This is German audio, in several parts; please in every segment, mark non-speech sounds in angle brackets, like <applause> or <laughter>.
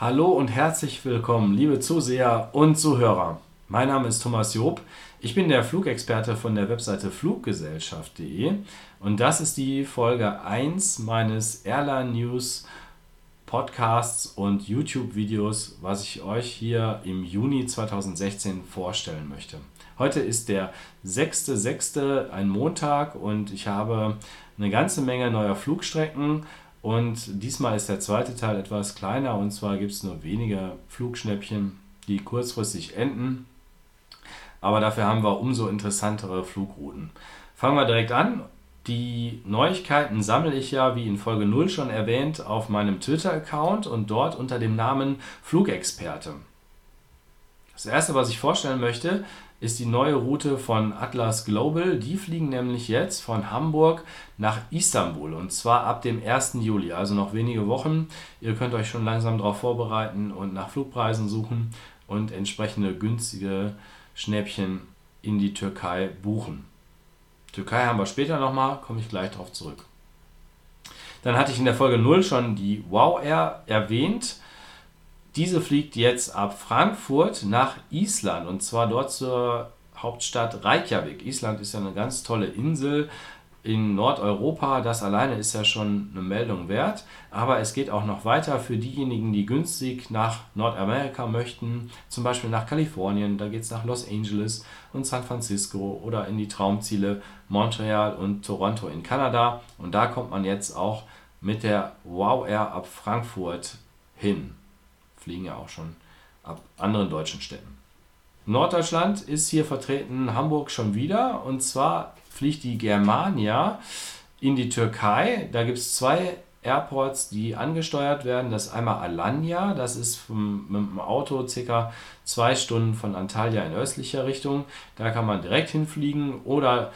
Hallo und herzlich willkommen, liebe Zuseher und Zuhörer. Mein Name ist Thomas Job. Ich bin der Flugexperte von der Webseite fluggesellschaft.de und das ist die Folge 1 meines Airline News Podcasts und YouTube-Videos, was ich euch hier im Juni 2016 vorstellen möchte. Heute ist der 6.6., ein Montag und ich habe eine ganze Menge neuer Flugstrecken und diesmal ist der zweite Teil etwas kleiner und zwar gibt es nur wenige Flugschnäppchen, die kurzfristig enden. Aber dafür haben wir umso interessantere Flugrouten. Fangen wir direkt an. Die Neuigkeiten sammle ich ja, wie in Folge 0 schon erwähnt, auf meinem Twitter-Account und dort unter dem Namen Flugexperte. Das erste, was ich vorstellen möchte, ist die neue Route von Atlas Global. Die fliegen nämlich jetzt von Hamburg nach Istanbul und zwar ab dem 1. Juli, also noch wenige Wochen. Ihr könnt euch schon langsam darauf vorbereiten und nach Flugpreisen suchen und entsprechende günstige Schnäppchen in die Türkei buchen. Türkei haben wir später nochmal, komme ich gleich darauf zurück. Dann hatte ich in der Folge 0 schon die Wow Air erwähnt. Diese fliegt jetzt ab Frankfurt nach Island und zwar dort zur Hauptstadt Reykjavik. Island ist ja eine ganz tolle Insel in Nordeuropa. Das alleine ist ja schon eine Meldung wert. Aber es geht auch noch weiter für diejenigen, die günstig nach Nordamerika möchten, zum Beispiel nach Kalifornien. Da geht es nach Los Angeles und San Francisco oder in die Traumziele Montreal und Toronto in Kanada. Und da kommt man jetzt auch mit der Wow Air ab Frankfurt hin fliegen ja auch schon ab anderen deutschen Städten. Norddeutschland ist hier vertreten, Hamburg schon wieder. Und zwar fliegt die Germania in die Türkei. Da gibt es zwei Airports, die angesteuert werden. Das ist einmal Alanya, das ist vom, mit dem Auto circa zwei Stunden von Antalya in östlicher Richtung. Da kann man direkt hinfliegen. Oder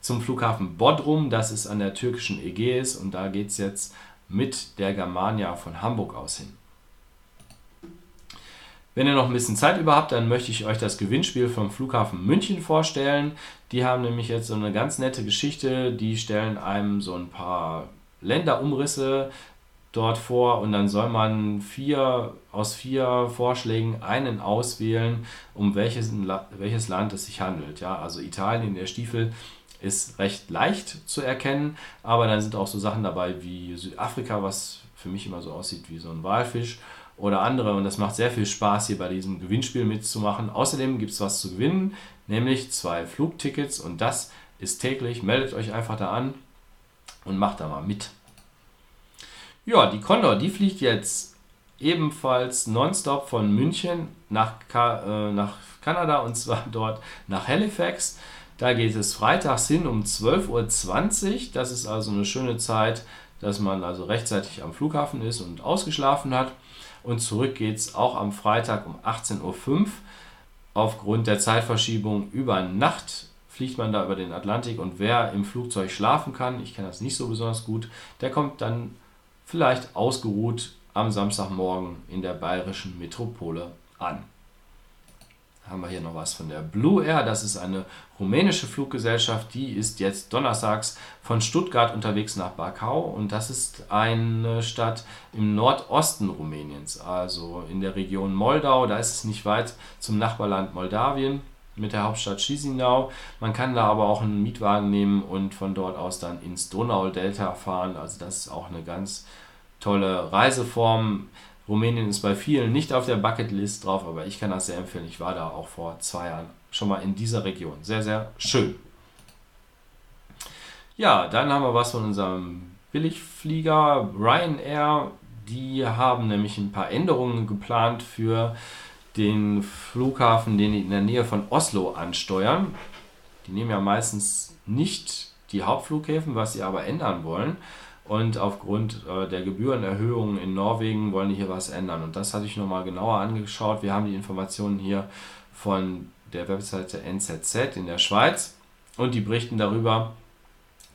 zum Flughafen Bodrum, das ist an der türkischen Ägäis. Und da geht es jetzt mit der Germania von Hamburg aus hin. Wenn ihr noch ein bisschen Zeit über habt, dann möchte ich euch das Gewinnspiel vom Flughafen München vorstellen. Die haben nämlich jetzt so eine ganz nette Geschichte. Die stellen einem so ein paar Länderumrisse dort vor und dann soll man vier aus vier Vorschlägen einen auswählen, um welches, welches Land es sich handelt. Ja, also Italien, der Stiefel ist recht leicht zu erkennen, aber dann sind auch so Sachen dabei wie Südafrika, was für mich immer so aussieht wie so ein Walfisch oder andere. Und das macht sehr viel Spaß, hier bei diesem Gewinnspiel mitzumachen. Außerdem gibt es was zu gewinnen, nämlich zwei Flugtickets und das ist täglich. Meldet euch einfach da an und macht da mal mit. Ja, die Condor, die fliegt jetzt ebenfalls nonstop von München nach, Ka äh, nach Kanada und zwar <laughs> dort nach Halifax. Da geht es freitags hin um 12.20 Uhr. Das ist also eine schöne Zeit, dass man also rechtzeitig am Flughafen ist und ausgeschlafen hat. Und zurück geht es auch am Freitag um 18.05 Uhr. Aufgrund der Zeitverschiebung über Nacht fliegt man da über den Atlantik und wer im Flugzeug schlafen kann, ich kenne das nicht so besonders gut, der kommt dann vielleicht ausgeruht am Samstagmorgen in der bayerischen Metropole an haben wir hier noch was von der Blue Air. Das ist eine rumänische Fluggesellschaft, die ist jetzt donnerstags von Stuttgart unterwegs nach Bakau und das ist eine Stadt im Nordosten Rumäniens, also in der Region Moldau. Da ist es nicht weit zum Nachbarland Moldawien mit der Hauptstadt Chisinau. Man kann da aber auch einen Mietwagen nehmen und von dort aus dann ins Donaudelta fahren. Also das ist auch eine ganz tolle Reiseform. Rumänien ist bei vielen nicht auf der Bucketlist drauf, aber ich kann das sehr empfehlen. Ich war da auch vor zwei Jahren schon mal in dieser Region. Sehr, sehr schön. Ja, dann haben wir was von unserem Billigflieger Ryanair. Die haben nämlich ein paar Änderungen geplant für den Flughafen, den die in der Nähe von Oslo ansteuern. Die nehmen ja meistens nicht die Hauptflughäfen, was sie aber ändern wollen. Und aufgrund äh, der Gebührenerhöhungen in Norwegen wollen die hier was ändern. Und das hatte ich nochmal genauer angeschaut. Wir haben die Informationen hier von der Webseite NZZ in der Schweiz. Und die berichten darüber,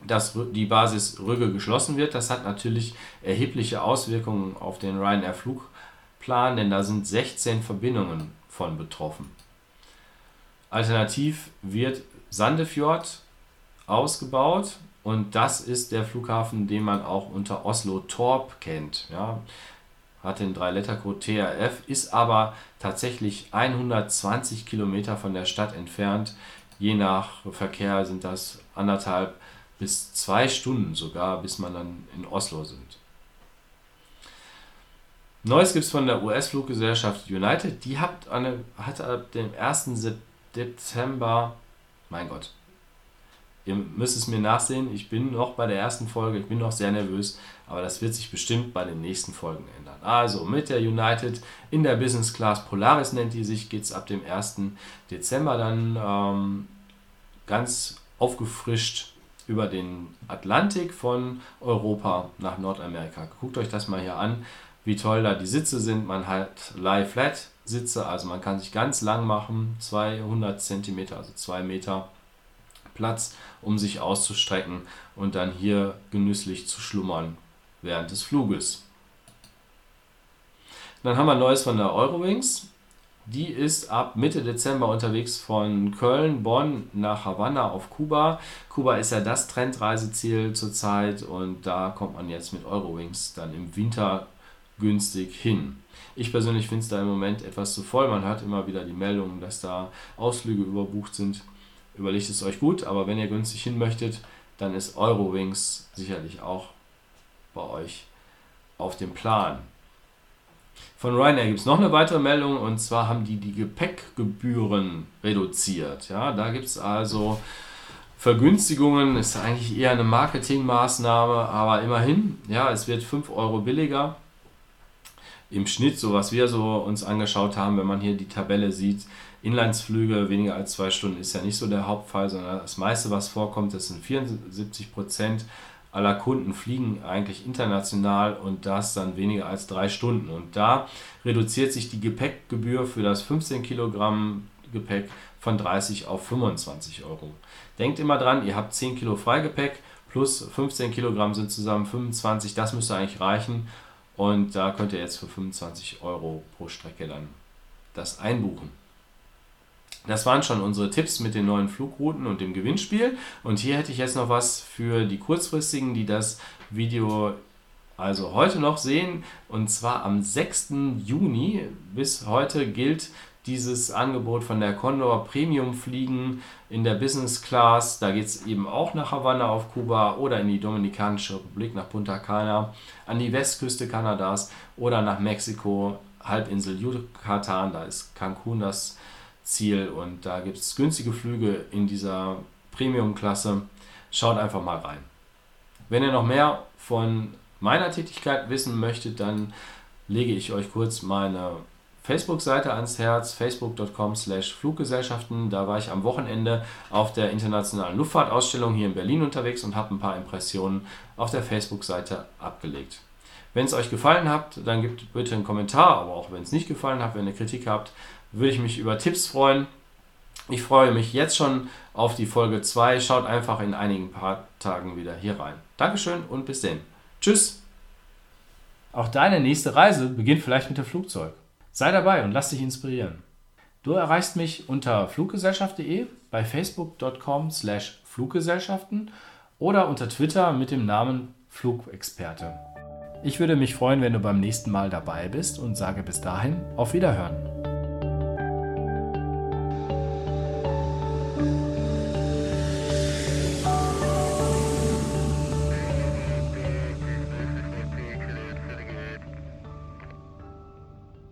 dass die Basis Rügge geschlossen wird. Das hat natürlich erhebliche Auswirkungen auf den Ryanair Flugplan, denn da sind 16 Verbindungen von betroffen. Alternativ wird Sandefjord ausgebaut und das ist der Flughafen, den man auch unter Oslo Torp kennt. Ja. hat den 3-Letter-Code TRF, ist aber tatsächlich 120 Kilometer von der Stadt entfernt. Je nach Verkehr sind das anderthalb bis zwei Stunden sogar, bis man dann in Oslo sind. Neues gibt es von der US-Fluggesellschaft United. Die hat, eine, hat ab dem 1. Dezember, mein Gott, ihr müsst es mir nachsehen, ich bin noch bei der ersten Folge, ich bin noch sehr nervös, aber das wird sich bestimmt bei den nächsten Folgen ändern. Also mit der United in der Business Class Polaris nennt die sich, geht es ab dem 1. Dezember dann ähm, ganz aufgefrischt über den Atlantik von Europa nach Nordamerika. Guckt euch das mal hier an wie toll da die Sitze sind. Man hat Lie-Flat Sitze, also man kann sich ganz lang machen, 200 cm, also 2 Meter Platz, um sich auszustrecken und dann hier genüsslich zu schlummern während des Fluges. Dann haben wir Neues von der Eurowings. Die ist ab Mitte Dezember unterwegs von Köln, Bonn nach Havanna auf Kuba. Kuba ist ja das Trendreiseziel zurzeit und da kommt man jetzt mit Eurowings dann im Winter günstig hin. Ich persönlich finde es da im Moment etwas zu voll. Man hat immer wieder die Meldungen, dass da Ausflüge überbucht sind. Überlegt es euch gut, aber wenn ihr günstig hin möchtet, dann ist Eurowings sicherlich auch bei euch auf dem Plan. Von Ryanair gibt es noch eine weitere Meldung und zwar haben die die Gepäckgebühren reduziert. Ja, da gibt es also Vergünstigungen, ist eigentlich eher eine Marketingmaßnahme, aber immerhin, ja, es wird 5 Euro billiger im Schnitt, so was wir so uns angeschaut haben, wenn man hier die Tabelle sieht, Inlandsflüge weniger als zwei Stunden ist ja nicht so der Hauptfall, sondern das meiste, was vorkommt, das sind 74 Prozent aller Kunden fliegen eigentlich international und das dann weniger als drei Stunden. Und da reduziert sich die Gepäckgebühr für das 15 Kilogramm Gepäck von 30 auf 25 Euro. Denkt immer dran, ihr habt 10 Kilo Freigepäck plus 15 Kilogramm sind zusammen 25, das müsste eigentlich reichen. Und da könnt ihr jetzt für 25 Euro pro Strecke dann das einbuchen. Das waren schon unsere Tipps mit den neuen Flugrouten und dem Gewinnspiel. Und hier hätte ich jetzt noch was für die kurzfristigen, die das Video also heute noch sehen. Und zwar am 6. Juni. Bis heute gilt dieses Angebot von der Condor Premium Fliegen in der Business Class. Da geht es eben auch nach Havanna auf Kuba oder in die Dominikanische Republik nach Punta Cana, an die Westküste Kanadas oder nach Mexiko, Halbinsel Yucatan. Da ist Cancun das Ziel und da gibt es günstige Flüge in dieser Premium-Klasse. Schaut einfach mal rein. Wenn ihr noch mehr von meiner Tätigkeit wissen möchtet, dann lege ich euch kurz meine Facebook-Seite ans Herz, facebook.com slash Fluggesellschaften. Da war ich am Wochenende auf der internationalen Luftfahrtausstellung hier in Berlin unterwegs und habe ein paar Impressionen auf der Facebook-Seite abgelegt. Wenn es euch gefallen hat, dann gebt bitte einen Kommentar, aber auch wenn es nicht gefallen hat, wenn ihr Kritik habt, würde ich mich über Tipps freuen. Ich freue mich jetzt schon auf die Folge 2. Schaut einfach in einigen paar Tagen wieder hier rein. Dankeschön und bis dann. Tschüss. Auch deine nächste Reise beginnt vielleicht mit dem Flugzeug. Sei dabei und lass dich inspirieren. Du erreichst mich unter fluggesellschaft.de, bei facebook.com slash Fluggesellschaften oder unter Twitter mit dem Namen Flugexperte. Ich würde mich freuen, wenn du beim nächsten Mal dabei bist und sage bis dahin auf Wiederhören.